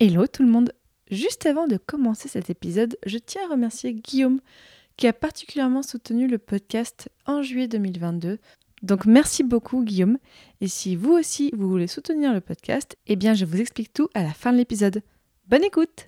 Hello tout le monde Juste avant de commencer cet épisode, je tiens à remercier Guillaume qui a particulièrement soutenu le podcast en juillet 2022. Donc merci beaucoup Guillaume. Et si vous aussi vous voulez soutenir le podcast, eh bien je vous explique tout à la fin de l'épisode. Bonne écoute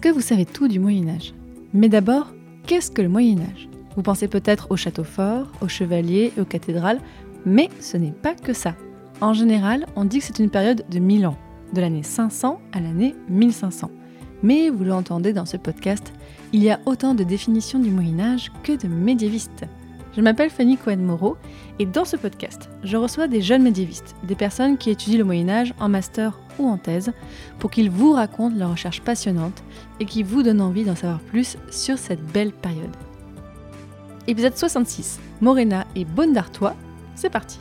Est-ce que vous savez tout du Moyen Âge? Mais d'abord, qu'est-ce que le Moyen Âge? Vous pensez peut-être aux châteaux forts, aux chevaliers et aux cathédrales, mais ce n'est pas que ça. En général, on dit que c'est une période de 1000 ans, de l'année 500 à l'année 1500. Mais vous l'entendez dans ce podcast, il y a autant de définitions du Moyen Âge que de médiévistes. Je m'appelle Fanny Cohen-Moreau et dans ce podcast, je reçois des jeunes médiévistes, des personnes qui étudient le Moyen Âge en master ou en thèse, pour qu'ils vous racontent leurs recherches passionnantes et qui vous donnent envie d'en savoir plus sur cette belle période. Épisode 66, Morena et Bonne d'Artois, c'est parti.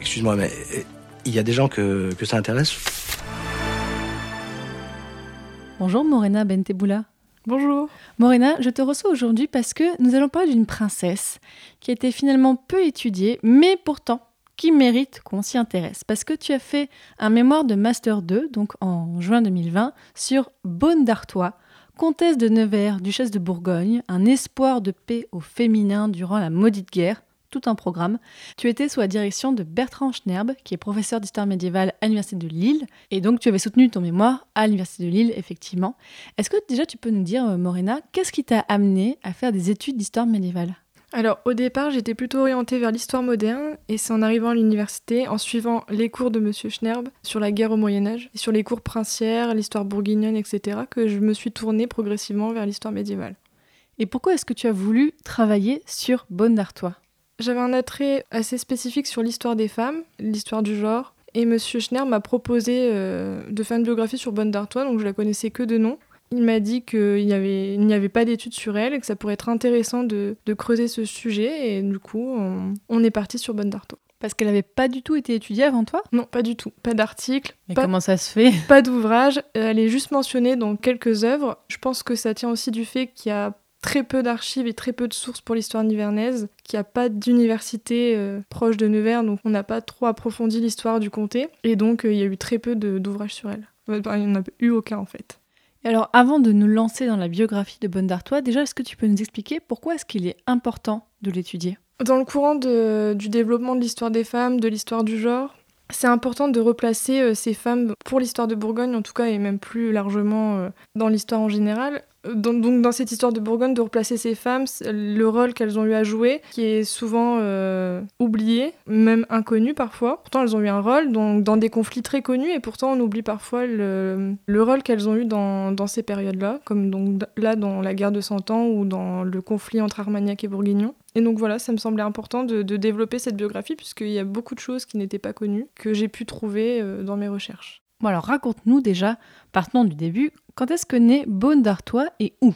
Excuse-moi, mais euh, il y a des gens que, que ça intéresse? Bonjour Morena Benteboula. Bonjour. Morena, je te reçois aujourd'hui parce que nous allons parler d'une princesse qui a été finalement peu étudiée, mais pourtant qui mérite qu'on s'y intéresse. Parce que tu as fait un mémoire de Master 2, donc en juin 2020, sur Bonne d'Artois, comtesse de Nevers, duchesse de Bourgogne, un espoir de paix au féminin durant la maudite guerre, tout un programme. Tu étais sous la direction de Bertrand Schnerb, qui est professeur d'histoire médiévale à l'Université de Lille, et donc tu avais soutenu ton mémoire à l'Université de Lille, effectivement. Est-ce que déjà tu peux nous dire, euh, Morena, qu'est-ce qui t'a amené à faire des études d'histoire médiévale? Alors au départ, j'étais plutôt orientée vers l'histoire moderne et c'est en arrivant à l'université, en suivant les cours de Monsieur Schnerb sur la guerre au Moyen Âge, et sur les cours princières, l'histoire bourguignonne, etc., que je me suis tournée progressivement vers l'histoire médiévale. Et pourquoi est-ce que tu as voulu travailler sur Bonne d'Artois? J'avais un attrait assez spécifique sur l'histoire des femmes, l'histoire du genre, et Monsieur Schnerb m'a proposé euh, de faire une biographie sur Bonne d'Artois, donc je la connaissais que de nom. Il m'a dit qu'il n'y avait, il n'y avait pas d'études sur elle et que ça pourrait être intéressant de, de creuser ce sujet, et du coup, on, on est parti sur Bonne d'Artois. Parce qu'elle n'avait pas du tout été étudiée avant toi? Non, pas du tout. Pas d'article, Mais pas, comment ça se fait? pas d'ouvrage. Euh, Elle est juste mentionnée dans quelques œuvres. Je pense que ça tient aussi du fait qu'il y a très peu d'archives et très peu de sources pour l'histoire nivernaise, qu'il n'y a pas d'université euh, proche de Nevers, donc on n'a pas trop approfondi l'histoire du comté. Et donc, euh, il y a eu très peu d'ouvrages sur elle. Euh, Il n'y en a eu aucun, en fait. Et alors, avant de nous lancer dans la biographie de Bonne d'Artois, déjà, est-ce que tu peux nous expliquer pourquoi est-ce qu'il est important de l'étudier? Dans le courant de- du développement de l'histoire des femmes, de l'histoire du genre, c'est important de replacer euh, ces femmes pour l'histoire de Bourgogne en tout cas et même plus largement euh, dans l'histoire en général. Donc dans cette histoire de Bourgogne, de replacer ces femmes, le rôle qu'elles ont eu à jouer, qui est souvent euh, oublié, même inconnu parfois. Pourtant elles ont eu un rôle dans, dans des conflits très connus et pourtant on oublie parfois le, le rôle qu'elles ont eu dans, ces périodes-là, comme donc là dans la guerre de Cent Ans ou dans le conflit entre Armagnac et Bourguignon. Et donc voilà, ça me semblait important de, de développer cette biographie puisqu'il y a beaucoup de choses qui n'étaient pas connues, que j'ai pu trouver euh, dans mes recherches. Bon, alors raconte-nous déjà, partons du début, quand est-ce que naît Bonne d'Artois et où?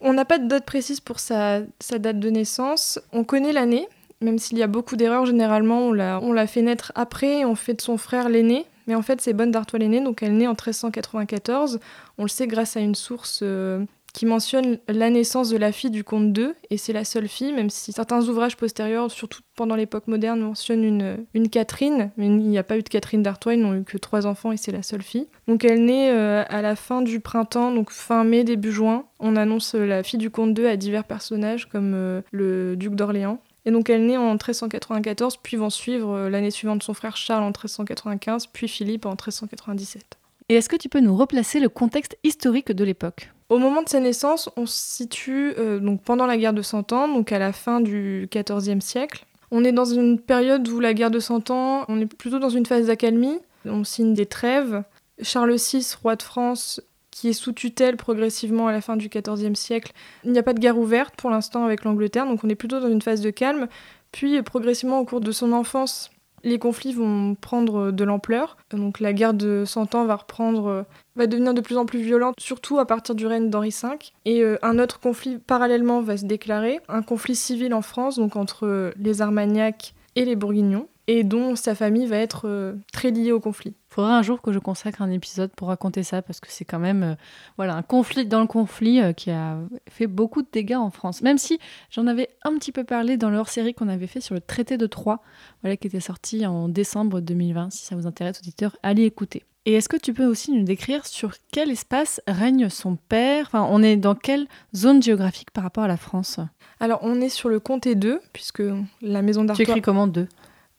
On n'a pas de date précise pour sa, date de naissance. On connaît l'année, même s'il y a beaucoup d'erreurs, généralement on l'a, fait naître après, on fait de son frère l'aîné. Mais en fait, c'est Bonne d'Artois l'aîné, donc elle naît en 1394. On le sait grâce à une source euh, qui mentionne la naissance de la fille du comte II, et c'est la seule fille, même si certains ouvrages postérieurs, surtout pendant l'époque moderne, mentionnent une, une Catherine, mais il n'y a pas eu de Catherine d'Artois, ils n'ont eu que trois enfants et c'est la seule fille. Donc elle naît euh, à la fin du printemps, donc fin mai, début juin. On annonce euh, la fille du comte II à divers personnages comme euh, le duc d'Orléans. Et donc elle naît en 1394, puis vont suivre l'année suivante son frère Charles en 1395, puis Philippe en 1397. Et est-ce que tu peux nous replacer le contexte historique de l'époque? Au moment de sa naissance, on se situe euh, donc pendant la guerre de Cent Ans, donc à la fin du XIVe siècle. On est dans une période où la guerre de Cent Ans, on est plutôt dans une phase d'accalmie. On signe des trêves. Charles VI, roi de France, qui est sous tutelle progressivement à la fin du XIVe siècle. Il n'y a pas de guerre ouverte pour l'instant avec l'Angleterre, donc on est plutôt dans une phase de calme. Puis progressivement au cours de son enfance, les conflits vont prendre de l'ampleur. Donc la guerre de Cent Ans va reprendre, va devenir de plus en plus violente, surtout à partir du règne d'Henri V. Et un autre conflit parallèlement va se déclarer, un conflit civil en France, donc entre les Armagnacs et les Bourguignons, et dont sa famille va être très liée au conflit faudra un jour que je consacre un épisode pour raconter ça parce que c'est quand même euh, voilà un conflit dans le conflit euh, qui a fait beaucoup de dégâts en France. Même si j'en avais un petit peu parlé dans leur série qu'on avait fait sur le traité de Troyes, voilà qui était sorti en décembre 2020. Si ça vous intéresse, auditeurs, allez écouter. Et est-ce que tu peux aussi nous décrire sur quel espace règne son père? Enfin, on est dans quelle zone géographique par rapport à la France? Alors, on est sur le comté 2, puisque la maison d'Artois... Tu écris comment 2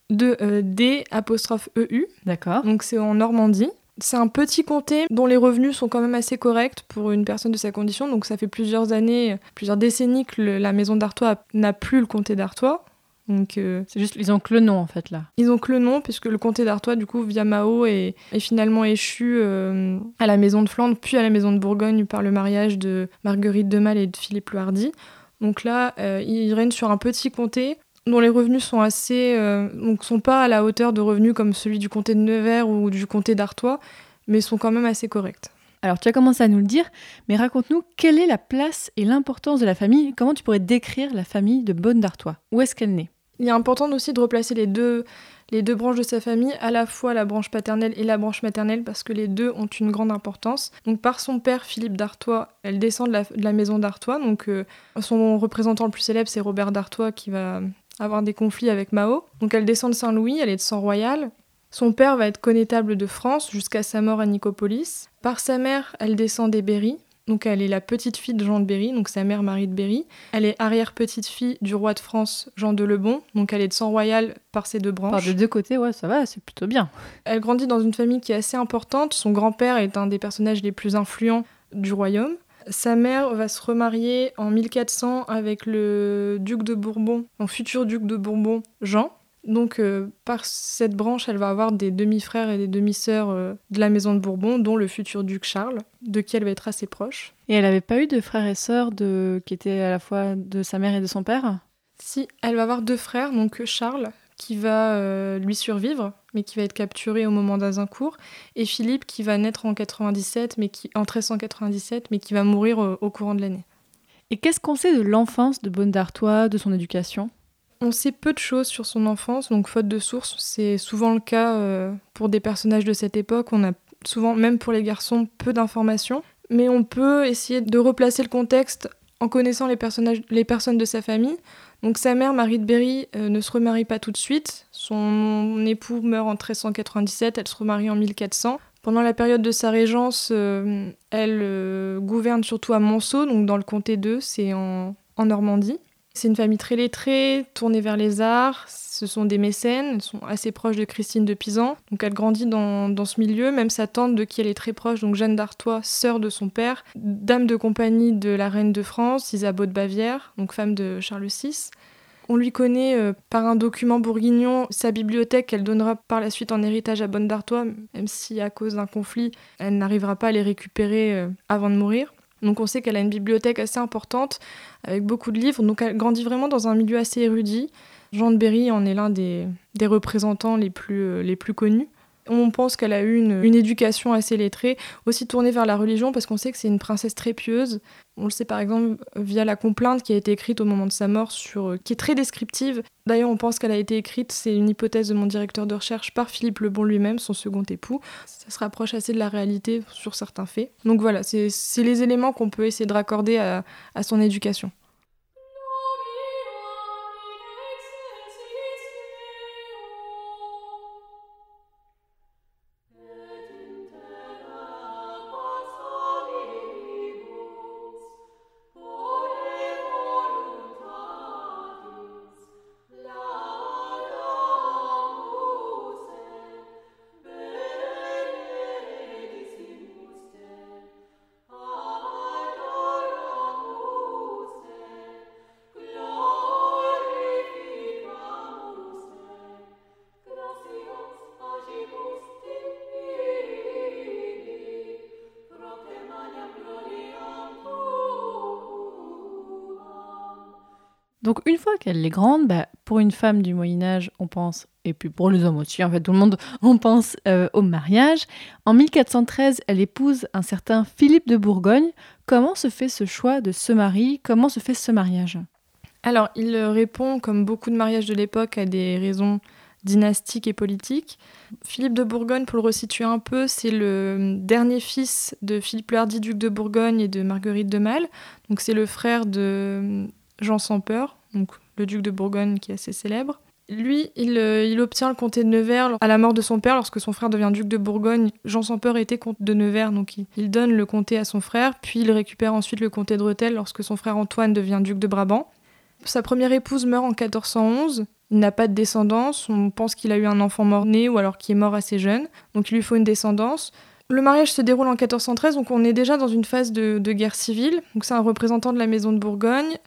de euh, D apostrophe EU. D'accord. Donc c'est en Normandie. C'est un petit comté dont les revenus sont quand même assez corrects pour une personne de sa condition. Donc ça fait plusieurs années, plusieurs décennies que la maison d'Artois n'a plus le comté d'Artois. Donc euh, c'est juste ils ont que le nom en fait là. Ils ont que le nom puisque le comté d'Artois du coup via Mao est, finalement échu euh, à la maison de Flandre puis à la maison de Bourgogne par le mariage de Marguerite de Mal et de Philippe le Hardy. Donc là, ils règnent sur un petit comté dont les revenus sont assez, euh, donc sont pas à la hauteur de revenus comme celui du comté de Nevers ou du comté d'Artois, mais sont quand même assez corrects. Alors tu as commencé à nous le dire, mais raconte-nous quelle est la place et l'importance de la famille. Comment tu pourrais décrire la famille de Bonne d'Artois? Où est-ce qu'elle naît? Il est important aussi de replacer les deux, les deux branches de sa famille, à la fois la branche paternelle et la branche maternelle, parce que les deux ont une grande importance. Donc par son père Philippe d'Artois, elle descend de la, maison d'Artois. Donc euh, son représentant le plus célèbre, c'est Robert d'Artois qui va avoir des conflits avec Mao. Donc elle descend de Saint-Louis, elle est de sang royal. Son père va être connétable de France jusqu'à sa mort à Nicopolis. Par sa mère, elle descend des Berry. Donc elle est la petite fille de Jean de Berry, donc sa mère Marie de Berry. Elle est arrière-petite-fille du roi de France Jean de Lebon, donc elle est de sang royal par ses deux branches. Par de deux côtés, ouais, ça va, c'est plutôt bien. Elle grandit dans une famille qui est assez importante. Son grand-père est un des personnages les plus influents du royaume. Sa mère va se remarier en 1400 avec le duc de Bourbon, mon futur duc de Bourbon, Jean. Donc euh, par cette branche, elle va avoir des demi-frères et des demi-sœurs euh, de la maison de Bourbon, dont le futur duc Charles, de qui elle va être assez proche. Et elle n'avait pas eu de frères et sœurs de... qui étaient à la fois de sa mère et de son père? Si, elle va avoir deux frères, donc Charles, qui va euh, lui survivre, mais qui va être capturé au moment d'Azincourt, et Philippe qui va naître en 97, mais qui en 1397, mais qui va mourir au, courant de l'année. Et qu'est-ce qu'on sait de l'enfance de Bonne d'Artois, de son éducation? On sait peu de choses sur son enfance, donc faute de sources, c'est souvent le cas euh, pour des personnages de cette époque. On a souvent, même pour les garçons, peu d'informations, mais on peut essayer de replacer le contexte en connaissant les, personnages, les personnes de sa famille. Sa mère, Marie de Berry, euh, ne se remarie pas tout de suite. Son époux meurt en 1397, elle se remarie en 1400. Pendant la période de sa régence, euh, elle euh, gouverne surtout à Monceau, donc dans le comté 2, c'est en Normandie. C'est une famille très lettrée, tournée vers les arts. Ce sont des mécènes, elles sont assez proches de Christine de Pisan. Donc elle grandit dans, ce milieu. Même sa tante, de qui elle est très proche, donc Jeanne d'Artois, sœur de son père, dame de compagnie de la reine de France, Isabeau de Bavière, donc femme de Charles VI. On lui connaît euh, par un document bourguignon sa bibliothèque qu'elle donnera par la suite en héritage à Bonne d'Artois, même si à cause d'un conflit, elle n'arrivera pas à les récupérer euh, avant de mourir. Donc on sait qu'elle a une bibliothèque assez importante avec beaucoup de livres. Donc elle grandit vraiment dans un milieu assez érudit. Jean de Berry en est l'un des, représentants les plus, euh, les plus connus. On pense qu'elle a eu une, éducation assez lettrée, aussi tournée vers la religion, parce qu'on sait que c'est une princesse très pieuse. On le sait par exemple via la complainte qui a été écrite au moment de sa mort, sur, euh, qui est très descriptive. D'ailleurs, on pense qu'elle a été écrite, c'est une hypothèse de mon directeur de recherche, par Philippe Lebon lui-même, son second époux. Ça se rapproche assez de la réalité sur certains faits. Donc voilà, c'est les éléments qu'on peut essayer de raccorder à son éducation. Donc une fois qu'elle est grande, bah, pour une femme du Moyen Âge, on pense, et puis pour les hommes aussi, en fait tout le monde, on pense euh, au mariage. En 1413, elle épouse un certain Philippe de Bourgogne. Comment se fait ce choix de ce mari Comment se fait ce mariage? Alors, il répond, comme beaucoup de mariages de l'époque, à des raisons dynastiques et politiques. Philippe de Bourgogne, pour le resituer un peu, c'est le dernier fils de Philippe le Hardy, duc de Bourgogne, et de Marguerite de Mal. Donc c'est le frère de Jean sans peur, donc le duc de Bourgogne qui est assez célèbre. Lui, il, euh, il, obtient le comté de Nevers à la mort de son père, lorsque son frère devient duc de Bourgogne. Jean sans peur était comte de Nevers, donc il, donne le comté à son frère, puis il récupère ensuite le comté de Rethel lorsque son frère Antoine devient duc de Brabant. Sa première épouse meurt en 1411. Il n'a pas de descendance. On pense qu'il a eu un enfant mort-né ou alors qui est mort assez jeune. Donc il lui faut une descendance. Le mariage se déroule en 1413, donc on est déjà dans une phase de, de guerre civile. Donc c'est un représentant de la maison de Bourgogne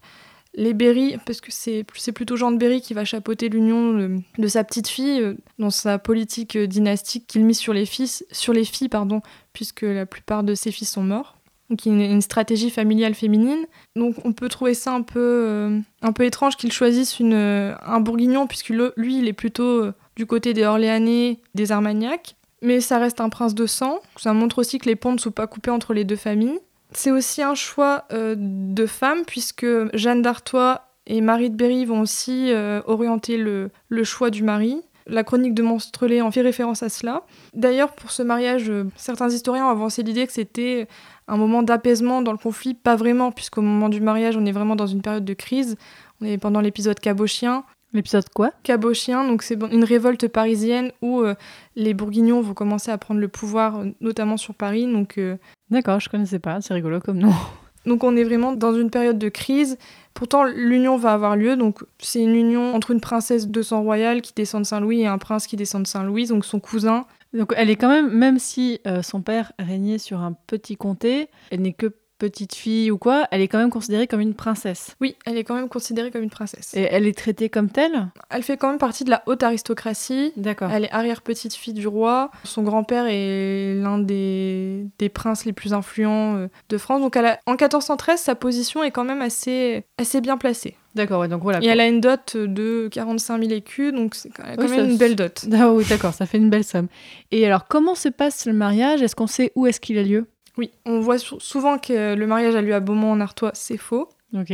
les Berry, parce que c'est plutôt Jean de Berry qui va chapeauter l'union de, sa petite fille euh, dans sa politique euh, dynastique qu'il mise sur les, fils, sur les filles, pardon, puisque la plupart de ses fils sont morts. Donc une, une stratégie familiale féminine. Donc on peut trouver ça un peu, euh, un peu étrange qu'il choisisse une, un bourguignon, puisque lui, il est plutôt du côté des Orléanais, des Armagnacs. Mais ça reste un prince de sang. Ça montre aussi que les ponts ne sont pas coupés entre les deux familles. C'est aussi un choix euh, de femme, puisque Jeanne d'Artois et Marie de Berry vont aussi euh, orienter le, le, choix du mari. La chronique de Monstrelet en fait référence à cela. D'ailleurs, pour ce mariage, euh, certains historiens ont avancé l'idée que c'était un moment d'apaisement dans le conflit. Pas vraiment, puisqu'au moment du mariage, on est vraiment dans une période de crise. On est pendant l'épisode cabochien. L'épisode quoi? Cabochien, donc c'est une révolte parisienne où euh, les Bourguignons vont commencer à prendre le pouvoir, notamment sur Paris. Donc. D'accord, je connaissais pas, c'est rigolo comme nom. Donc on est vraiment dans une période de crise. Pourtant, l'union va avoir lieu. Donc c'est une union entre une princesse de sang royal qui descend de Saint-Louis et un prince qui descend de Saint-Louis, donc son cousin. Donc elle est quand même, même si euh, son père régnait sur un petit comté, elle n'est que petite fille ou quoi, elle est quand même considérée comme une princesse. Oui, elle est quand même considérée comme une princesse. Et elle est traitée comme telle? Elle fait quand même partie de la haute aristocratie. D'accord. Elle est arrière-petite-fille du roi. Son grand-père est l'un des, des princes les plus influents euh, de France. Donc elle a... en 1413, sa position est quand même assez, assez bien placée. D'accord, ouais, donc voilà. Et elle a une dot de 45 000 écus, donc c'est quand, oui, même une belle dot. Ah oui, d'accord, ça fait une belle somme. Et alors, comment se passe le mariage? Est-ce qu'on sait où est-ce qu'il a lieu? Oui, on voit souvent que le mariage a lieu à Beaumont en Artois, c'est faux. Ok.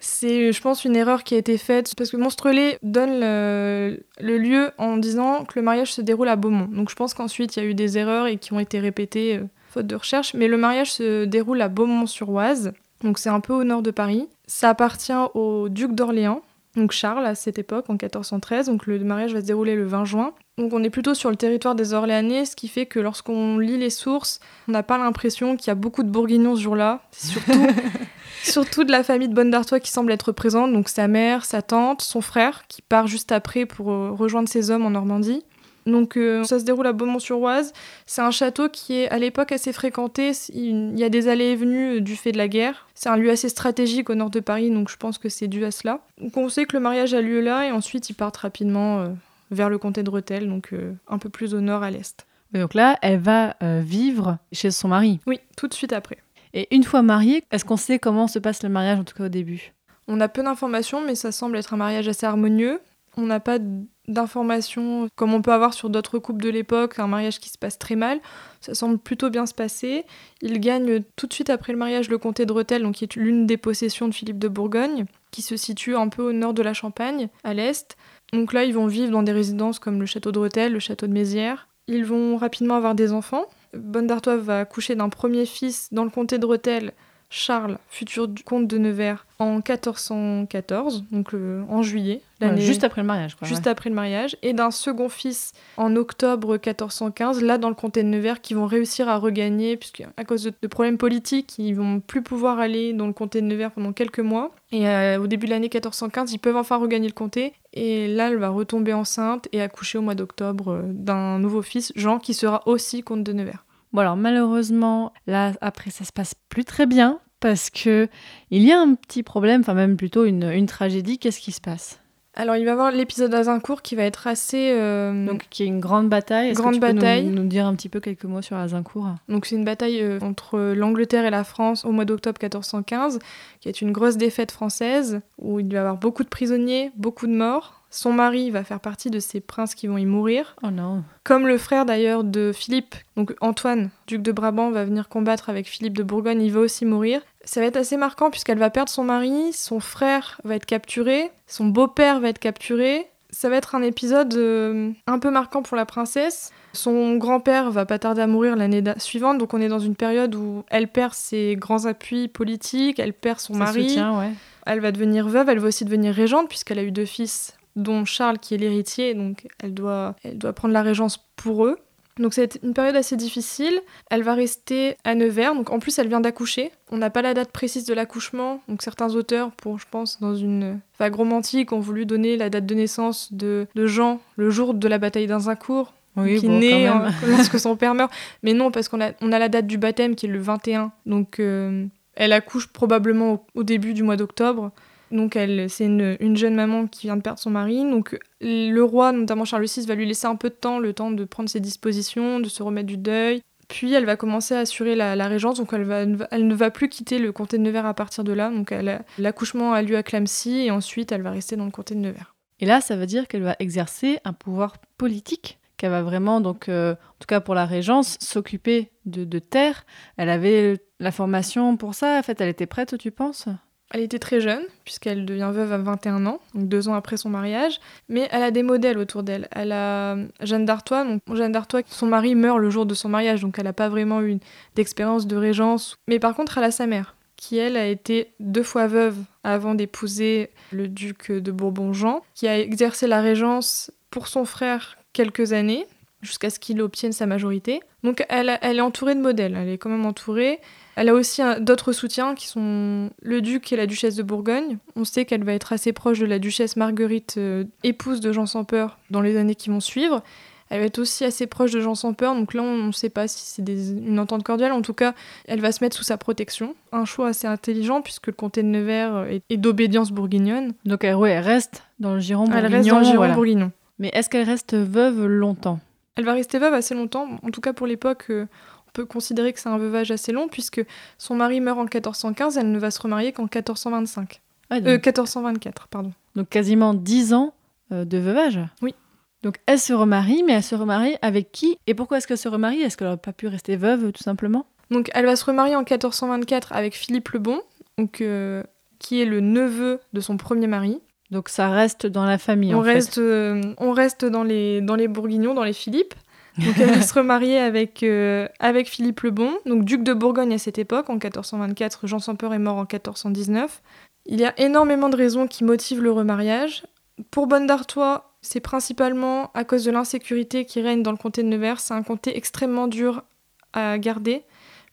C'est, je pense, une erreur qui a été faite parce que Monstrelet donne le, le, lieu en disant que le mariage se déroule à Beaumont. Donc je pense qu'ensuite il y a eu des erreurs et qui ont été répétées euh, faute de recherche. Mais le mariage se déroule à Beaumont-sur-Oise, donc c'est un peu au nord de Paris. Ça appartient au duc d'Orléans, donc Charles à cette époque, en 1413. Donc le mariage va se dérouler le 20 juin. Donc on est plutôt sur le territoire des Orléanais, ce qui fait que lorsqu'on lit les sources, on n'a pas l'impression qu'il y a beaucoup de Bourguignons ce jour-là. C'est surtout, surtout de la famille de Bonne d'Artois qui semble être présente, donc sa mère, sa tante, son frère, qui part juste après pour euh, rejoindre ses hommes en Normandie. Donc euh, ça se déroule à Beaumont-sur-Oise. C'est un château qui est à l'époque assez fréquenté. Il y a des allées et venues du fait de la guerre. C'est un lieu assez stratégique au nord de Paris, donc je pense que c'est dû à cela. Donc on sait que le mariage a lieu là et ensuite ils partent rapidement euh, vers le comté de Rethel, donc euh, un peu plus au nord à l'est. Donc là, elle va euh, vivre chez son mari. Oui, tout de suite après. Et une fois mariée, est-ce qu'on sait comment se passe le mariage, en tout cas au début? On a peu d'informations, mais ça semble être un mariage assez harmonieux. On n'a pas d'informations comme on peut avoir sur d'autres couples de l'époque, un mariage qui se passe très mal. Ça semble plutôt bien se passer. Il gagne tout de suite après le mariage le comté de Rethel, donc qui est l'une des possessions de Philippe de Bourgogne, qui se situe un peu au nord de la Champagne, à l'est. Donc là, ils vont vivre dans des résidences comme le château de Rethel, le château de Mézières. Ils vont rapidement avoir des enfants. Bonne d'Artois va accoucher d'un premier fils dans le comté de Rethel, Charles, futur comte de Nevers, en 1414, donc euh, en juillet. Ouais, juste après le mariage. Quoi, juste ouais. après le mariage. Et d'un second fils en octobre 1415, là dans le comté de Nevers, qui vont réussir à regagner, puisqu'à cause de, de, problèmes politiques, ils vont plus pouvoir aller dans le comté de Nevers pendant quelques mois. Et euh, au début de l'année 1415, ils peuvent enfin regagner le comté. Et là, elle va retomber enceinte et accoucher au mois d'octobre euh, d'un nouveau fils, Jean, qui sera aussi comte de Nevers. Bon alors malheureusement, là après ça se passe plus très bien parce que il y a un petit problème, enfin même plutôt une, une tragédie. Qu'est-ce qui se passe? Alors il va y avoir l'épisode d'Azincourt qui va être assez... euh, Donc, qui est une grande bataille. Est-ce que Grande tu peux nous- bataille. Nous, dire un petit peu quelques mots sur Azincourt? Donc c'est une bataille euh, entre l'Angleterre et la France au mois d'octobre 1415, qui est une grosse défaite française, où il va y avoir beaucoup de prisonniers, beaucoup de morts. Son mari va faire partie de ces princes qui vont y mourir. Oh non. Comme le frère d'ailleurs de Philippe, donc Antoine, duc de Brabant, va venir combattre avec Philippe de Bourgogne, il va aussi mourir. Ça va être assez marquant puisqu'elle va perdre son mari, son frère va être capturé, son beau-père va être capturé. Ça va être un épisode euh, un peu marquant pour la princesse. Son grand-père va pas tarder à mourir l'année suivante, donc on est dans une période où elle perd ses grands appuis politiques, elle perd son mari, ouais. elle va devenir veuve, elle va aussi devenir régente puisqu'elle a eu deux fils, dont Charles qui est l'héritier, donc elle doit, elle doit prendre la régence pour eux. Donc c'est une période assez difficile. Elle va rester à Nevers. Donc en plus elle vient d'accoucher. On n'a pas la date précise de l'accouchement. Donc certains auteurs, pour je pense dans une vague romantique, ont voulu donner la date de naissance de, de Jean le jour de la bataille d'Azincourt Oui, qui bon, naît quand même. euh, lorsque son père meurt. Mais non, parce qu'on a, on a la date du baptême qui est le 21. Donc euh, elle accouche probablement au, au début du mois d'octobre. Donc elle, c'est une, une jeune maman qui vient de perdre son mari. Donc le roi, notamment Charles VI, va lui laisser un peu de temps, le temps de prendre ses dispositions, de se remettre du deuil. Puis elle va commencer à assurer la, régence, donc elle, va, elle ne va plus quitter le comté de Nevers à partir de là. Donc l'accouchement a lieu à Clamecy et ensuite elle va rester dans le comté de Nevers. Et là, ça veut dire qu'elle va exercer un pouvoir politique, qu'elle va vraiment, donc, euh, en tout cas pour la régence, s'occuper de, de terre. Elle avait la formation pour ça. En fait, elle était prête, tu penses? Elle était très jeune, puisqu'elle devient veuve à 21 ans, donc deux ans après son mariage, mais elle a des modèles autour d'elle. Elle a Jeanne d'Artois, Jeanne d'Artois, son mari meurt le jour de son mariage, donc elle n'a pas vraiment eu d'expérience de régence. Mais par contre, elle a sa mère, qui elle a été deux fois veuve avant d'épouser le duc de Bourbon-Jean, qui a exercé la régence pour son frère quelques années, jusqu'à ce qu'il obtienne sa majorité. Donc elle, est entourée de modèles, elle est quand même entourée. Elle a aussi d'autres soutiens qui sont le duc et la duchesse de Bourgogne. On sait qu'elle va être assez proche de la duchesse Marguerite, euh, épouse de Jean sans peur, dans les années qui vont suivre. Elle va être aussi assez proche de Jean sans peur, donc là on ne sait pas si c'est une entente cordiale. En tout cas, elle va se mettre sous sa protection. Un choix assez intelligent puisque le comté de Nevers euh, est, est d'obédience bourguignonne. Donc, elle, ouais, elle reste dans le giron Elle reste dans le giron voilà. bourguignon. Mais est-ce qu'elle reste veuve longtemps? Elle va rester veuve assez longtemps. En tout cas, pour l'époque, euh, on peut considérer que c'est un veuvage assez long, puisque son mari meurt en 1415, elle ne va se remarier qu'en 1425. Ouais, donc, Euh, 1424, pardon. donc quasiment 10 ans euh, de veuvage Oui. Donc, elle se remarie, mais elle se remarie avec qui? Et pourquoi est-ce qu'elle se remarie? Est-ce qu'elle n'aurait pas pu rester veuve, tout simplement? Donc, elle va se remarier en 1424 avec Philippe le Bon, donc, euh, qui est le neveu de son premier mari. Donc, ça reste dans la famille, On en fait. reste, euh, on reste dans les, dans les Bourguignons, dans les Philippes. Donc elle va se remarier avec, euh, avec Philippe le Bon, donc duc de Bourgogne à cette époque, en 1424. Jean sans peur est mort en 1419. Il y a énormément de raisons qui motivent le remariage. Pour Bonne d'Artois, c'est principalement à cause de l'insécurité qui règne dans le comté de Nevers. C'est un comté extrêmement dur à garder,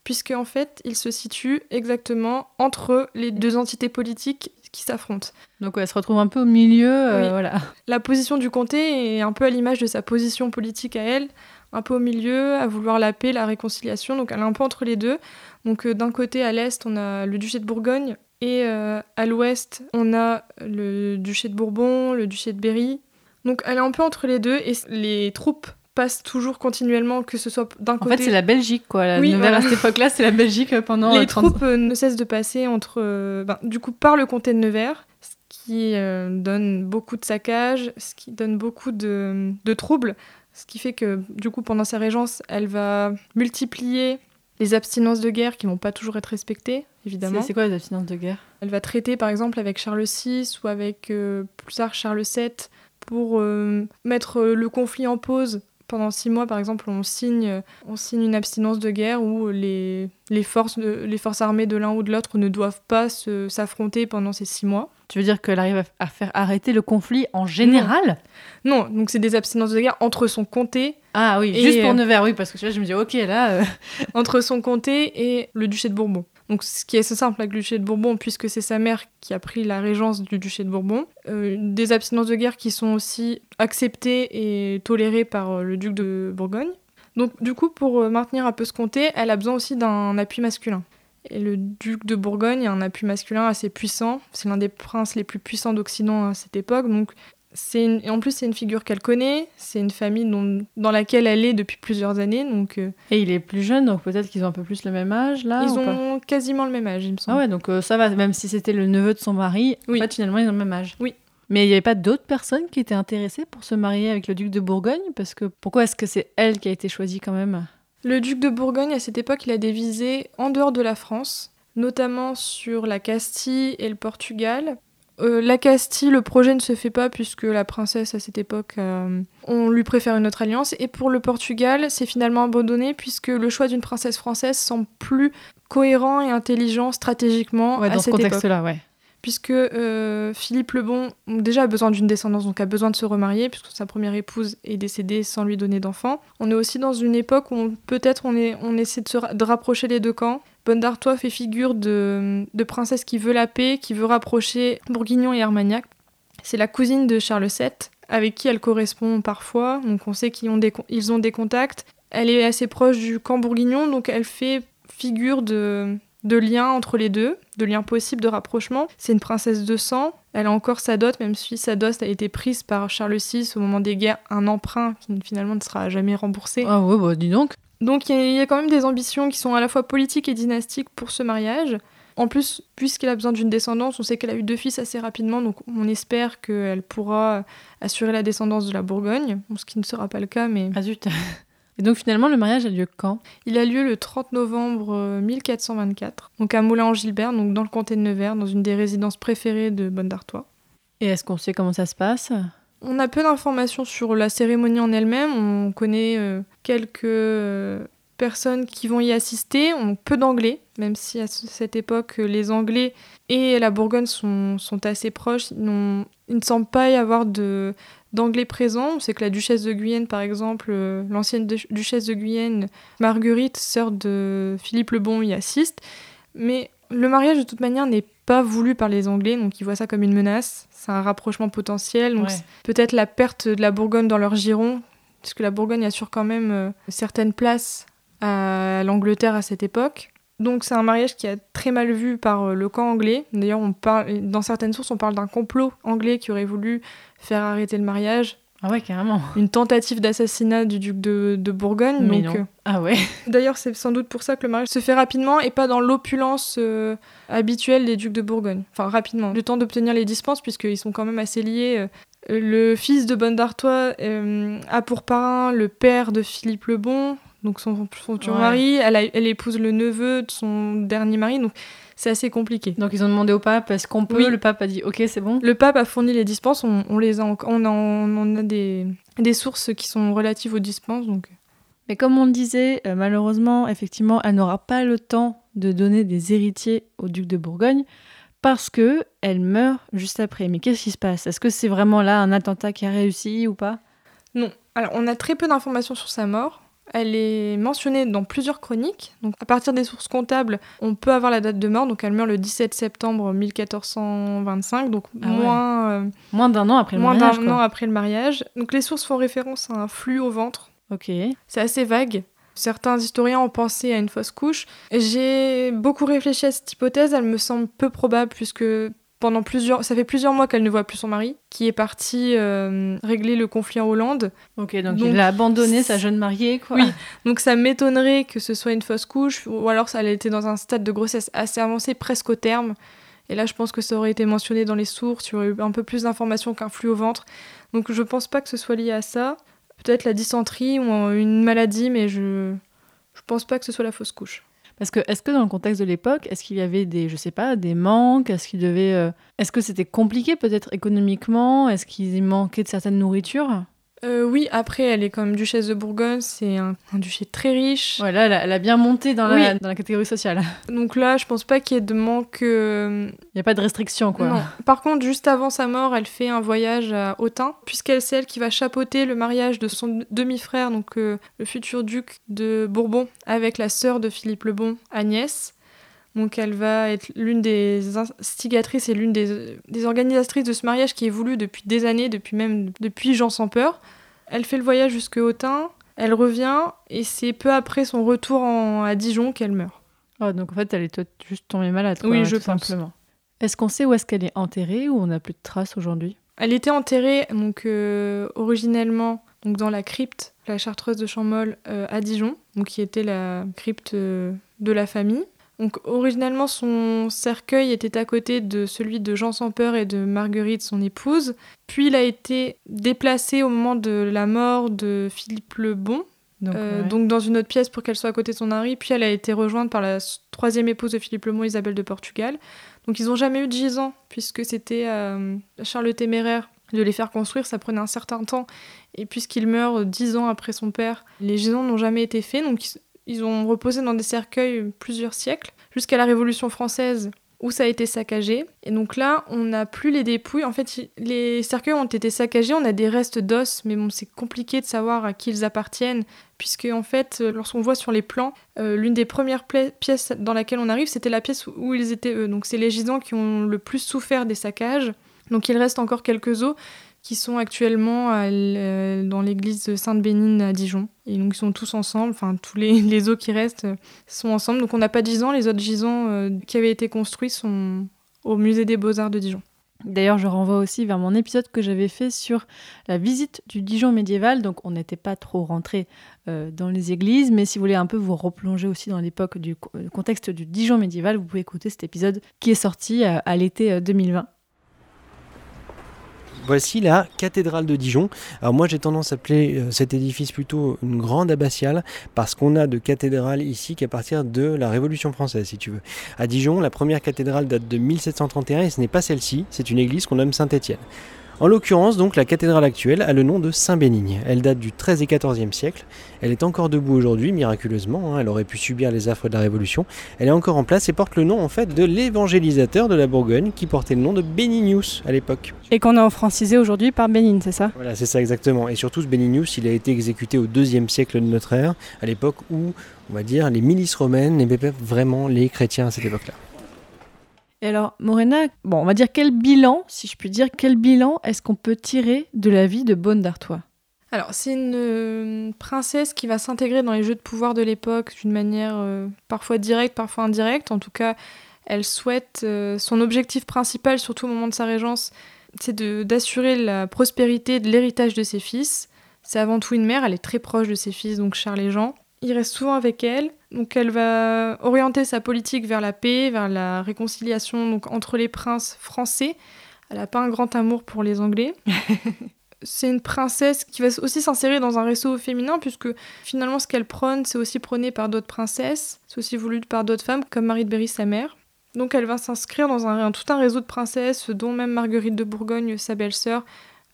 puisque en fait, il se situe exactement entre les deux entités politiques qui s'affrontent. Donc, ouais, elle se retrouve un peu au milieu, euh, Oui. voilà. La position du comté est un peu à l'image de sa position politique à elle, un peu au milieu, à vouloir la paix, la réconciliation, donc elle est un peu entre les deux. Donc euh, d'un côté, à l'est, on a le duché de Bourgogne, et euh, à l'ouest, on a le duché de Bourbon, le duché de Berry. Donc elle est un peu entre les deux, et les troupes passent toujours continuellement, que ce soit d'un En côté... fait, c'est la Belgique, quoi. La Oui, Nevers, voilà. à cette époque-là, c'est la Belgique euh, pendant les euh, 30 troupes euh, ne cessent de passer entre, euh, ben, du coup, par le comté de Nevers, ce qui euh, donne beaucoup de saccages, ce qui donne beaucoup de, de troubles, ce qui fait que, du coup, pendant sa régence, elle va multiplier les abstinences de guerre qui vont pas toujours être respectées, évidemment. C'est quoi les abstinences de guerre? Elle va traiter par exemple avec Charles VI ou avec euh, plus tard Charles VII pour euh, mettre euh, le conflit en pause. Pendant six mois, par exemple, on signe, euh, on signe une abstinence de guerre où les, les, forces, de- les forces armées de l'un ou de l'autre ne doivent pas se- s'affronter pendant ces six mois. Tu veux dire qu'elle arrive à, faire arrêter le conflit en général? Non, donc c'est des abstinences de guerre entre son comté, Ah oui, Et, juste euh, pour Nevers, oui, parce que je me dis, ok, là, euh, entre son comté et le duché de Bourbon. Donc ce qui est assez simple avec le duché de Bourbon, puisque c'est sa mère qui a pris la régence du duché de Bourbon. Euh, des abstinences de guerre qui sont aussi acceptées et tolérées par euh, le duc de Bourgogne. Donc du coup, pour euh, maintenir un peu ce comté, elle a besoin aussi d'un appui masculin. Et le duc de Bourgogne a un appui masculin assez puissant. C'est l'un des princes les plus puissants d'Occident à cette époque. Donc une- en plus, c'est une figure qu'elle connaît. C'est une famille dont- dans laquelle elle est depuis plusieurs années. Donc euh, Et il est plus jeune, donc peut-être qu'ils ont un peu plus le même âge là ils ont quasiment le même âge, il me semble. Ah ouais, donc euh, ça va, même si c'était le neveu de son mari, Oui. en fait finalement ils ont le même âge. Oui. Mais il n'y avait pas d'autres personnes qui étaient intéressées pour se marier avec le duc de Bourgogne? Parce que pourquoi est-ce que c'est elle qui a été choisie quand même? Le duc de Bourgogne, à cette époque, il a des visées en dehors de la France, notamment sur la Castille et le Portugal. Euh, la Castille, le projet ne se fait pas puisque la princesse, à cette époque, euh, on lui préfère une autre alliance. Et pour le Portugal, c'est finalement abandonné puisque le choix d'une princesse française semble plus cohérent et intelligent stratégiquement Ouais, à dans ce cette époque contexte-là, ouais. Puisque euh, Philippe le Bon déjà a besoin d'une descendance, donc a besoin de se remarier, puisque sa première épouse est décédée sans lui donner d'enfant. On est aussi dans une époque où peut-être on, on essaie de, se de rapprocher les deux camps. Bonne d'Artois fait figure de, de princesse qui veut la paix, qui veut rapprocher Bourguignon et Armagnac. C'est la cousine de Charles VII, avec qui elle correspond parfois, donc on sait qu'ils ont ont des contacts. Elle est assez proche du camp bourguignon, donc elle fait figure de, de lien entre les deux, de lien possible de rapprochement. C'est une princesse de sang, elle a encore sa dot, même si sa dot a été prise par Charles VI au moment des guerres, un emprunt qui finalement ne sera jamais remboursé. Ah ouais, bah dis donc. Donc il y, a- il y a quand même des ambitions qui sont à la fois politiques et dynastiques pour ce mariage. En plus, puisqu'elle a besoin d'une descendance, on sait qu'elle a eu deux fils assez rapidement, donc on espère qu'elle pourra assurer la descendance de la Bourgogne, Bon, ce qui ne sera pas le cas, mais Ah zut. Et donc finalement le mariage a lieu quand? Il a lieu le 30 novembre euh, 1424, donc à Moulin-en-Gilbert, donc dans le comté de Nevers, dans une des résidences préférées de Bonne d'Artois. Et est-ce qu'on sait comment ça se passe? On a peu d'informations sur la cérémonie en elle-même. On connaît euh, quelques euh, personnes qui vont y assister. On peu d'anglais, même si à ce- cette époque, euh, les Anglais et la Bourgogne sont, sont assez proches. Ils, il ne semble pas y avoir de d'anglais présents. On sait que la duchesse de Guyenne, par exemple, euh, l'ancienne du- duchesse de Guyenne, Marguerite, sœur de Philippe le Bon, y assiste. Mais le mariage, de toute manière, n'est pas voulu par les Anglais, donc ils voient ça comme une menace. C'est un rapprochement potentiel. Donc Ouais. peut-être la perte de la Bourgogne dans leur giron, puisque la Bourgogne assure quand même euh, certaines places à l'Angleterre à cette époque. Donc c'est un mariage qui est très mal vu par euh, le camp anglais. D'ailleurs, on parle, dans certaines sources, on parle d'un complot anglais qui aurait voulu faire arrêter le mariage, Ah ouais, carrément. une tentative d'assassinat du duc de, de Bourgogne. Mais donc, non. euh, Ah ouais. D'ailleurs, c'est sans doute pour ça que le mariage se fait rapidement et pas dans l'opulence euh, habituelle des ducs de Bourgogne. Enfin, rapidement. Le temps d'obtenir les dispenses, puisqu'ils sont quand même assez liés. Euh, Le fils de Bonne d'Artois a pour parrain le père de Philippe le Bon, donc son futur Ouais. mari. Elle, a- elle épouse le neveu de son dernier mari, donc c'est assez compliqué. Donc ils ont demandé au pape est-ce qu'on peut Oui? Le pape a dit ok c'est bon. Le pape a fourni les dispenses, on, on les a, en- on a, on a des, des sources qui sont relatives aux dispenses, donc Mais comme on le disait, euh, malheureusement, effectivement, elle n'aura pas le temps de donner des héritiers au duc de Bourgogne parce que elle meurt juste après. Mais qu'est-ce qui se passe? Est-ce que c'est vraiment là un attentat qui a réussi ou pas? Non. Alors, on a très peu d'informations sur sa mort. Elle est mentionnée dans plusieurs chroniques. Donc, à partir des sources comptables, on peut avoir la date de mort. Donc, elle meurt le 17 septembre 1425, donc Ah ouais. moins, euh, Moins d'un an après le moins mariage. d'un an après le mariage. Donc, les sources font référence à un flux au ventre. Ok. C'est assez vague. Certains historiens ont pensé à une fausse couche. J'ai beaucoup réfléchi à cette hypothèse. Elle me semble peu probable puisque pendant plusieurs, ça fait plusieurs mois qu'elle ne voit plus son mari, qui est parti euh, régler le conflit en Hollande. Ok, donc, Donc, il a abandonné sa jeune mariée quoi. Oui. Donc ça m'étonnerait que ce soit une fausse couche, ou alors ça elle était dans un stade de grossesse assez avancé, presque au terme. Et là, je pense que ça aurait été mentionné dans les sources, il y aurait eu un peu plus d'informations qu'un flux au ventre. Donc je pense pas que ce soit lié à ça. Peut-être la dysenterie ou une maladie, mais je je pense pas que ce soit la fausse couche. Parce que est-ce que dans le contexte de l'époque, est-ce qu'il y avait des, je sais pas, des manques? Est-ce qu'il devait, euh, est-ce que c'était compliqué peut-être économiquement? Est-ce qu'il manquait de certaines nourritures? Euh, oui, après, elle est même duchesse de Bourgogne, c'est un, un duché très riche. Ouais, là, elle a, elle a bien monté dans, la, dans la catégorie sociale. Donc là, je pense pas qu'il y ait de manque. euh, Il n'y a pas de restriction quoi. Non. Par contre, juste avant sa mort, elle fait un voyage à Autun, puisqu'elle c'est elle qui va chapeauter le mariage de son demi-frère, donc euh, le futur duc de Bourbon, avec la sœur de Philippe le Bon, Agnès. Donc elle va être l'une des instigatrices et l'une des, des organisatrices de ce mariage qui est voulu depuis des années, depuis même depuis Jean sans peur. Elle fait le voyage jusque Autun, elle revient et c'est peu après son retour en- à Dijon qu'elle meurt. Ah, donc en fait, elle est juste tombée malade. quoi, Oui, je tout pense. simplement. Est-ce qu'on sait où est-ce qu'elle est enterrée ou on n'a plus de traces aujourd'hui? Elle était enterrée donc euh, originellement donc dans la crypte, la chartreuse de Champmol euh, à Dijon, donc qui était la crypte euh, de la famille. Donc originellement son cercueil était à côté de celui de Jean sans peur et de Marguerite son épouse. Puis il a été déplacé au moment de la mort de Philippe le Bon, donc, euh, ouais. donc dans une autre pièce pour qu'elle soit à côté de son mari. Puis elle a été rejointe par la troisième épouse de Philippe le Bon, Isabelle de Portugal. Donc ils n'ont jamais eu de gisant, puisque c'était euh, Charles le Téméraire de les faire construire, ça prenait un certain temps. Et puisqu'il meurt dix ans après son père, les gisants n'ont jamais été faits. Donc ils- ont reposé dans des cercueils plusieurs siècles, jusqu'à la Révolution française où ça a été saccagé. Et donc là, on n'a plus les dépouilles. En fait, les cercueils ont été saccagés, on a des restes d'os, mais bon, c'est compliqué de savoir à qui ils appartiennent, puisque en fait, euh, lorsqu'on voit sur les plans, euh, l'une des premières pièces dans laquelle on arrive, c'était la pièce où ils étaient eux. Donc c'est les gisants qui ont le plus souffert des saccages. Donc il reste encore quelques os qui sont actuellement euh, dans l'église de Sainte-Bénigne à Dijon. Et donc ils sont tous ensemble, enfin tous les, os qui restent euh, sont ensemble. Donc on n'a pas de les autres gisants euh, qui avaient été construits sont au musée des beaux-arts de Dijon. D'ailleurs, je renvoie aussi vers mon épisode que j'avais fait sur la visite du Dijon médiéval. Donc, on n'était pas trop rentré dans les églises, mais si vous voulez un peu vous replonger aussi dans l'époque du co- contexte du Dijon médiéval, vous pouvez écouter cet épisode qui est sorti à l'été euh, 2020. Voici la cathédrale de Dijon. Alors moi j'ai tendance à appeler euh, cet édifice plutôt une grande abbatiale parce qu'on a de cathédrales ici qu'à partir de la Révolution française si tu veux. À Dijon, la première cathédrale date de 1731 et ce n'est pas celle-ci, c'est une église qu'on nomme Saint-Étienne. En l'occurrence, donc, la cathédrale actuelle a le nom de Saint-Bénigne. Elle date du XIIIe et XIVe siècle. Elle est encore debout aujourd'hui, miraculeusement. hein. Elle aurait pu subir les affres de la Révolution. Elle est encore en place et porte le nom en fait de l'évangélisateur de la Bourgogne qui portait le nom de Benignius à l'époque. Et qu'on a francisé aujourd'hui par Bénigne, c'est ça? Voilà, c'est ça exactement. Et surtout, ce Benignius, il a été exécuté au deuxième siècle de notre ère, à l'époque où, on va dire, les milices romaines n'aimaient pas vraiment les chrétiens à cette époque-là. Et alors, Morena, bon, on va dire quel bilan, si je puis dire, quel bilan est-ce qu'on peut tirer de la vie de Bonne d'Artois? Alors, c'est une euh, princesse qui va s'intégrer dans les jeux de pouvoir de l'époque d'une manière euh, parfois directe, parfois indirecte. En tout cas, elle souhaite, euh, son objectif principal, surtout au moment de sa régence, c'est d'assurer la prospérité de l'héritage de ses fils. C'est avant tout une mère, elle est très proche de ses fils, donc Charles et Jean. Il reste souvent avec elle, donc elle va orienter sa politique vers la paix, vers la réconciliation donc, entre les princes français. Elle n'a pas un grand amour pour les Anglais c'est une princesse qui va aussi s'insérer dans un réseau féminin, puisque finalement ce qu'elle prône, c'est aussi prôné par d'autres princesses, c'est aussi voulu par d'autres femmes, comme Marie de Berry, sa mère. Donc elle va s'inscrire dans un, tout un réseau de princesses, dont même Marguerite de Bourgogne, sa belle-sœur,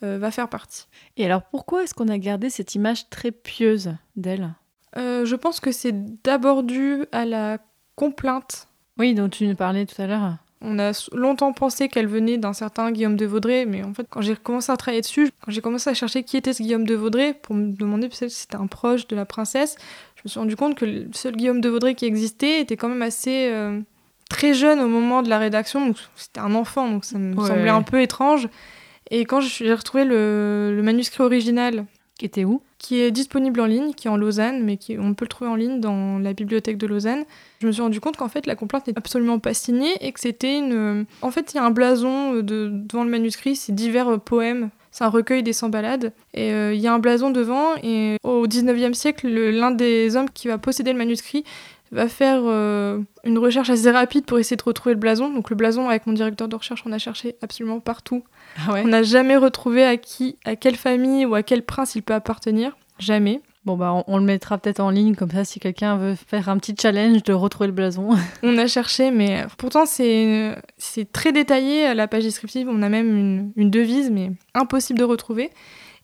euh, va faire partie. Et alors, pourquoi est-ce qu'on a gardé cette image très pieuse d'elle? Euh, je pense que c'est d'abord dû à la complainte. Oui, dont tu nous parlais tout à l'heure. On a longtemps pensé qu'elle venait d'un certain Guillaume de Vaudrey, mais en fait, quand j'ai commencé à travailler dessus, quand j'ai commencé à chercher qui était ce Guillaume de Vaudrey, pour me demander si c'était un proche de la princesse, je me suis rendu compte que le seul Guillaume de Vaudrey qui existait était quand même assez euh, très jeune au moment de la rédaction, donc c'était un enfant, donc ça me Ouais. semblait un peu étrange. Et quand j'ai retrouvé le, le manuscrit original, Qui était où qui est disponible en ligne, qui est en Lausanne, mais qui, on peut le trouver en ligne dans la bibliothèque de Lausanne. Je me suis rendu compte qu'en fait la complainte n'est absolument pas signée et que c'était une. En fait, il y a un blason euh, de, devant le manuscrit, c'est divers euh, poèmes. C'est un recueil des 100 ballades. Et euh, il y a un blason devant, et au 19e siècle, le- l'un des hommes qui va posséder le manuscrit va faire euh, une recherche assez rapide pour essayer de retrouver le blason. Donc le blason, avec mon directeur de recherche, on a cherché absolument partout. Ah ouais On n'a jamais retrouvé à qui, à quelle famille ou à quel prince il peut appartenir. Jamais. Bon, bah, on, on le mettra peut-être en ligne, comme ça, si quelqu'un veut faire un petit challenge de retrouver le blason. On a cherché, mais pourtant c'est c'est très détaillé à la page descriptive. On a même une, une devise, mais impossible de retrouver.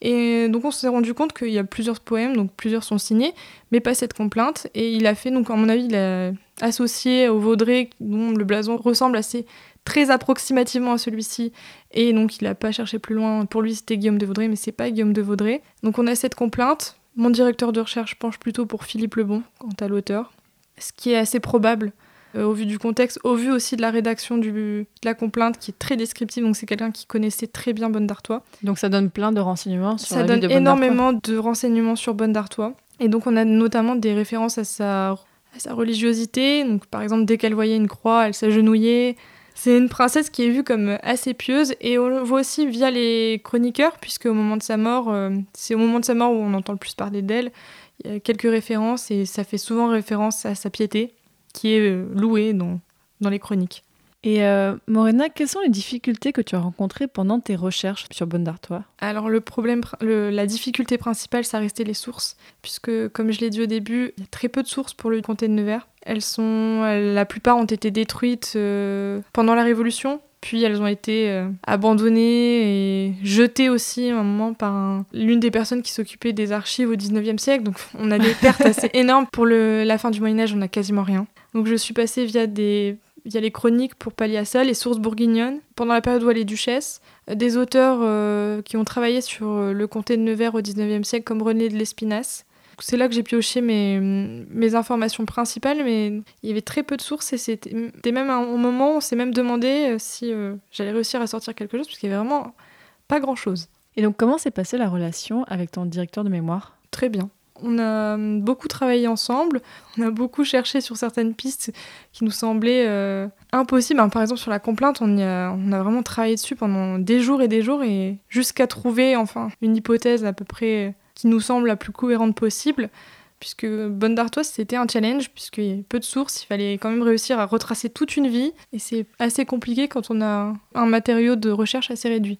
Et donc on s'est rendu compte qu'il y a plusieurs poèmes, donc plusieurs sont signés, mais pas cette complainte. Et il a fait, donc à mon avis, il a associé au Vaudrey, dont le blason ressemble assez très approximativement à celui-ci. Et donc il n'a pas cherché plus loin. Pour lui c'était Guillaume de Vaudrey, mais c'est pas Guillaume de Vaudrey. Donc on a cette complainte. Mon directeur de recherche penche plutôt pour Philippe Lebon quant à l'auteur, ce qui est assez probable au vu du contexte, au vu aussi de la rédaction du, de la complainte qui est très descriptive. Donc c'est quelqu'un qui connaissait très bien Bonne d'Artois. Donc, ça donne plein de renseignements sur Ça la vie donne de énormément de renseignements sur Bonne d'Artois. Et donc on a notamment des références à sa, à sa religiosité. Donc, par exemple, dès qu'elle voyait une croix, elle s'agenouillait. C'est une princesse qui est vue comme assez pieuse et on le voit aussi via les chroniqueurs, puisque au moment de sa mort, euh, c'est au moment de sa mort où on entend le plus parler d'elle. Il y a quelques références et ça fait souvent référence à sa piété, qui est euh, louée dans, dans les chroniques. Et euh, Morena, quelles sont les difficultés que tu as rencontrées pendant tes recherches sur Bonne d'Artois Alors le problème, la difficulté principale, ça restait les sources, puisque comme je l'ai dit au début, il y a très peu de sources pour le comté de Nevers. Elles sont, elles- la plupart ont été détruites euh, pendant la Révolution, puis elles ont été euh, abandonnées et jetées aussi à un moment par un- l'une des personnes qui s'occupait des archives au 19e siècle. Donc on a des pertes assez énormes. Pour le- la fin du Moyen Âge, on n'a quasiment rien. Donc je suis passée via des via les chroniques pour pallier à ça, les sources bourguignonnes, pendant la période où elle est duchesse, euh, des auteurs euh, qui ont travaillé sur le comté de Nevers au 19e siècle, comme René de l'Espinasse. C'est là que j'ai pioché mes, mes informations principales, mais il y avait très peu de sources et c'était même un moment où on s'est même demandé euh, si euh, j'allais réussir à sortir quelque chose, parce qu'il y avait vraiment pas grand-chose. Et donc, comment s'est passée la relation avec ton directeur de mémoire? Très bien. On a hum, beaucoup travaillé ensemble, on a beaucoup cherché sur certaines pistes qui nous semblaient euh, impossibles. Par exemple, sur la complainte, on, y a, on a vraiment travaillé dessus pendant des jours et des jours et jusqu'à trouver enfin une hypothèse à peu près qui nous semble la plus cohérente possible. Puisque Bonne d'Artois, c'était un challenge, puisqu'il y avait peu de sources, il fallait quand même réussir à retracer toute une vie, et c'est assez compliqué quand on a un matériau de recherche assez réduit.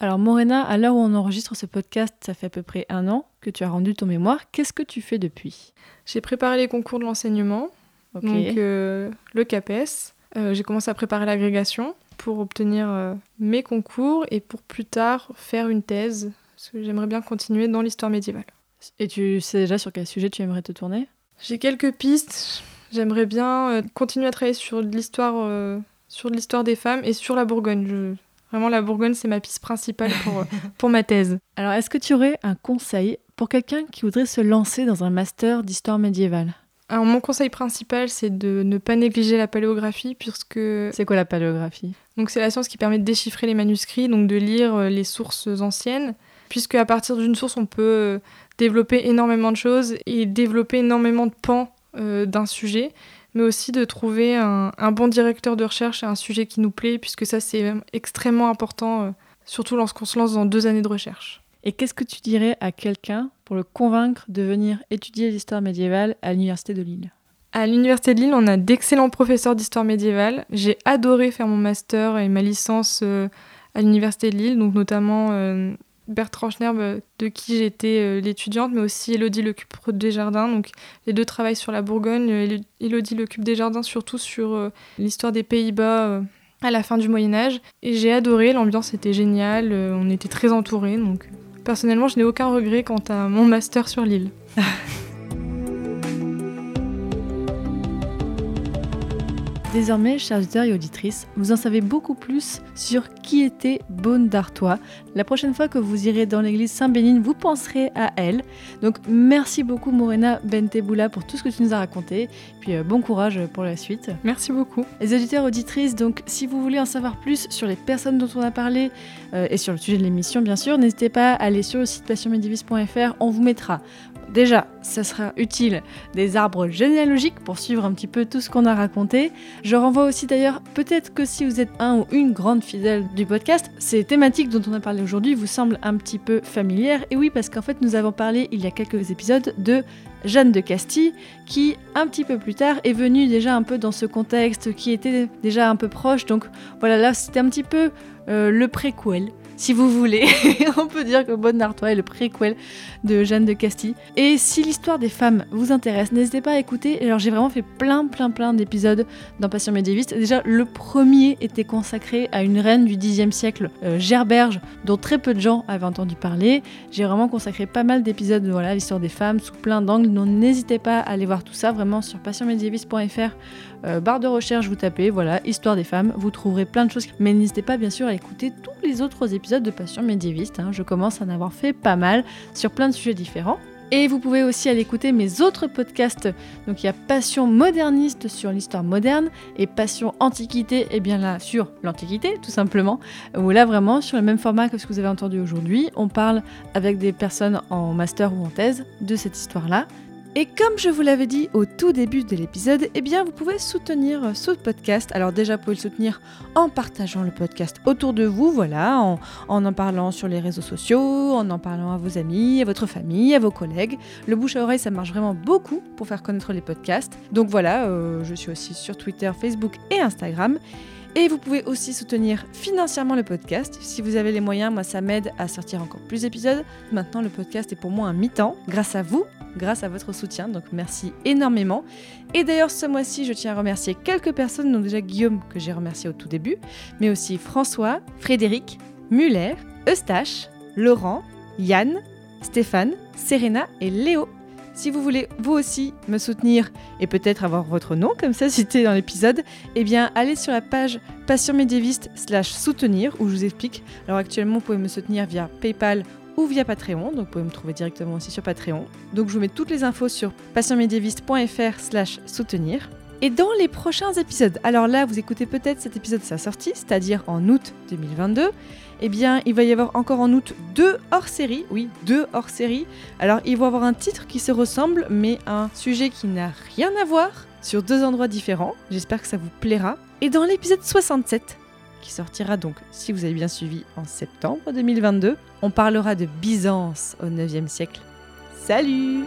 Alors Morena, à l'heure où on enregistre ce podcast, ça fait à peu près un an que tu as rendu ton mémoire. Qu'est-ce que tu fais depuis? J'ai préparé les concours de l'enseignement, donc euh, le CAPES. Euh, j'ai commencé à préparer l'agrégation pour obtenir euh, mes concours et pour plus tard faire une thèse, parce que j'aimerais bien continuer dans l'histoire médiévale. Et tu sais déjà sur quel sujet tu aimerais te tourner? J'ai quelques pistes. J'aimerais bien euh, continuer à travailler sur l'histoire, euh, sur l'histoire des femmes et sur la Bourgogne. Je- Vraiment, la Bourgogne, c'est ma piste principale pour, euh, pour ma thèse. Alors, est-ce que tu aurais un conseil pour quelqu'un qui voudrait se lancer dans un master d'histoire médiévale? Alors, mon conseil principal, c'est de ne pas négliger la paléographie, puisque C'est quoi la paléographie? Donc c'est la science qui permet de déchiffrer les manuscrits, donc de lire les sources anciennes, puisque à partir d'une source, on peut euh, développer énormément de choses et développer énormément de pans euh, d'un sujet, mais aussi de trouver un, un bon directeur de recherche à un sujet qui nous plaît, puisque ça c'est extrêmement important, euh, surtout lorsqu'on se lance dans deux années de recherche. Et qu'est-ce que tu dirais à quelqu'un pour le convaincre de venir étudier l'histoire médiévale à l'université de Lille? À l'Université de Lille, on a d'excellents professeurs d'histoire médiévale. J'ai adoré faire mon master et ma licence à l'Université de Lille, donc notamment Bertrand Schnerb, euh, de qui j'étais euh, l'étudiante, mais aussi Élodie Lecup Desjardins. Donc les deux travaillent sur la Bourgogne, euh, Élo- Élodie Lecup Desjardins surtout sur l'histoire des Pays-Bas à la fin du Moyen Âge. Et j'ai adoré, l'ambiance était géniale, on était très entourés, donc personnellement je n'ai aucun regret quant à mon master sur l'île. Désormais, chers auditeurs et auditrices, vous en savez beaucoup plus sur qui était Bonne d'Artois. La prochaine fois que vous irez dans l'église Saint-Bénigne, vous penserez à elle. Donc merci beaucoup Morena Benteboula pour tout ce que tu nous as raconté. Puis euh, bon courage pour la suite. Merci beaucoup. Les auditeurs et auditrices, donc si vous voulez en savoir plus sur les personnes dont on a parlé euh, et sur le sujet de l'émission bien sûr, n'hésitez pas à aller sur le site passionmedivis.fr, on vous mettra Déjà, ça sera utile des arbres généalogiques pour suivre un petit peu tout ce qu'on a raconté. Je renvoie aussi d'ailleurs, peut-être que si vous êtes un ou une grande fidèle du podcast, ces thématiques dont on a parlé aujourd'hui vous semblent un petit peu familières. Et oui, parce qu'en fait, nous avons parlé il y a quelques épisodes de Jeanne de Castille, qui un petit peu plus tard est venue déjà un peu dans ce contexte, qui était déjà un peu proche. Donc voilà, là c'était un petit peu euh, le préquel, si vous voulez. On peut dire que Bonne d'Artois est le préquel de Jeanne de Castille. Et si l'histoire des femmes vous intéresse, n'hésitez pas à écouter. Alors j'ai vraiment fait plein, plein, plein d'épisodes dans Passion médiéviste. Déjà, le premier était consacré à une reine du Xe siècle, euh, Gerberge, dont très peu de gens avaient entendu parler. J'ai vraiment consacré pas mal d'épisodes à l'histoire des femmes sous plein d'angles. Donc n'hésitez pas à aller voir tout ça vraiment sur passionmédiéviste.fr. Euh, barre de recherche, vous tapez, voilà, Histoire des femmes, vous trouverez plein de choses. Mais n'hésitez pas bien sûr à écouter tous les autres épisodes de Passion médiéviste. hein. Je commence à en avoir fait pas mal sur plein de sujets différents. Et vous pouvez aussi aller écouter mes autres podcasts. Donc il y a Passion moderniste sur l'histoire moderne et Passion antiquité, et bien là sur l'antiquité tout simplement. Où là vraiment sur le même format que ce que vous avez entendu aujourd'hui, on parle avec des personnes en master ou en thèse de cette histoire-là. Et comme je vous l'avais dit au tout début de l'épisode, eh bien vous pouvez soutenir ce podcast. Alors déjà, vous pouvez le soutenir en partageant le podcast autour de vous, voilà, en en, parlant sur les réseaux sociaux, en en parlant à vos amis, à votre famille, à vos collègues. Le bouche à oreille, ça marche vraiment beaucoup pour faire connaître les podcasts. Donc voilà, euh, je suis aussi sur Twitter, Facebook et Instagram. Et vous pouvez aussi soutenir financièrement le podcast. Si vous avez les moyens, moi ça m'aide à sortir encore plus d'épisodes. Maintenant le podcast est pour moi un mi-temps, grâce à vous, grâce à votre soutien. Donc merci énormément. Et d'ailleurs ce mois-ci, je tiens à remercier quelques personnes, donc déjà Guillaume que j'ai remercié au tout début, mais aussi François, Frédéric, Muller, Eustache, Laurent, Yann, Stéphane, Serena et Léo. Si vous voulez vous aussi me soutenir et peut-être avoir votre nom comme ça cité dans l'épisode, eh bien allez sur la page Passion médiéviste slash soutenir où je vous explique. Alors actuellement vous pouvez me soutenir via PayPal ou via Patreon, donc vous pouvez me trouver directement aussi sur Patreon. Donc je vous mets toutes les infos sur passionmédiéviste.fr slash soutenir. Et dans les prochains épisodes, alors là vous écoutez peut-être cet épisode sa sortie, c'est-à-dire en août 2022, eh bien, il va y avoir encore en août deux hors-série. Oui, deux hors-série. Alors, ils vont avoir un titre qui se ressemble, mais un sujet qui n'a rien à voir sur deux endroits différents. J'espère que ça vous plaira. Et dans l'épisode 67, qui sortira donc, si vous avez bien suivi, en septembre 2022, on parlera de Byzance au 9e siècle. Salut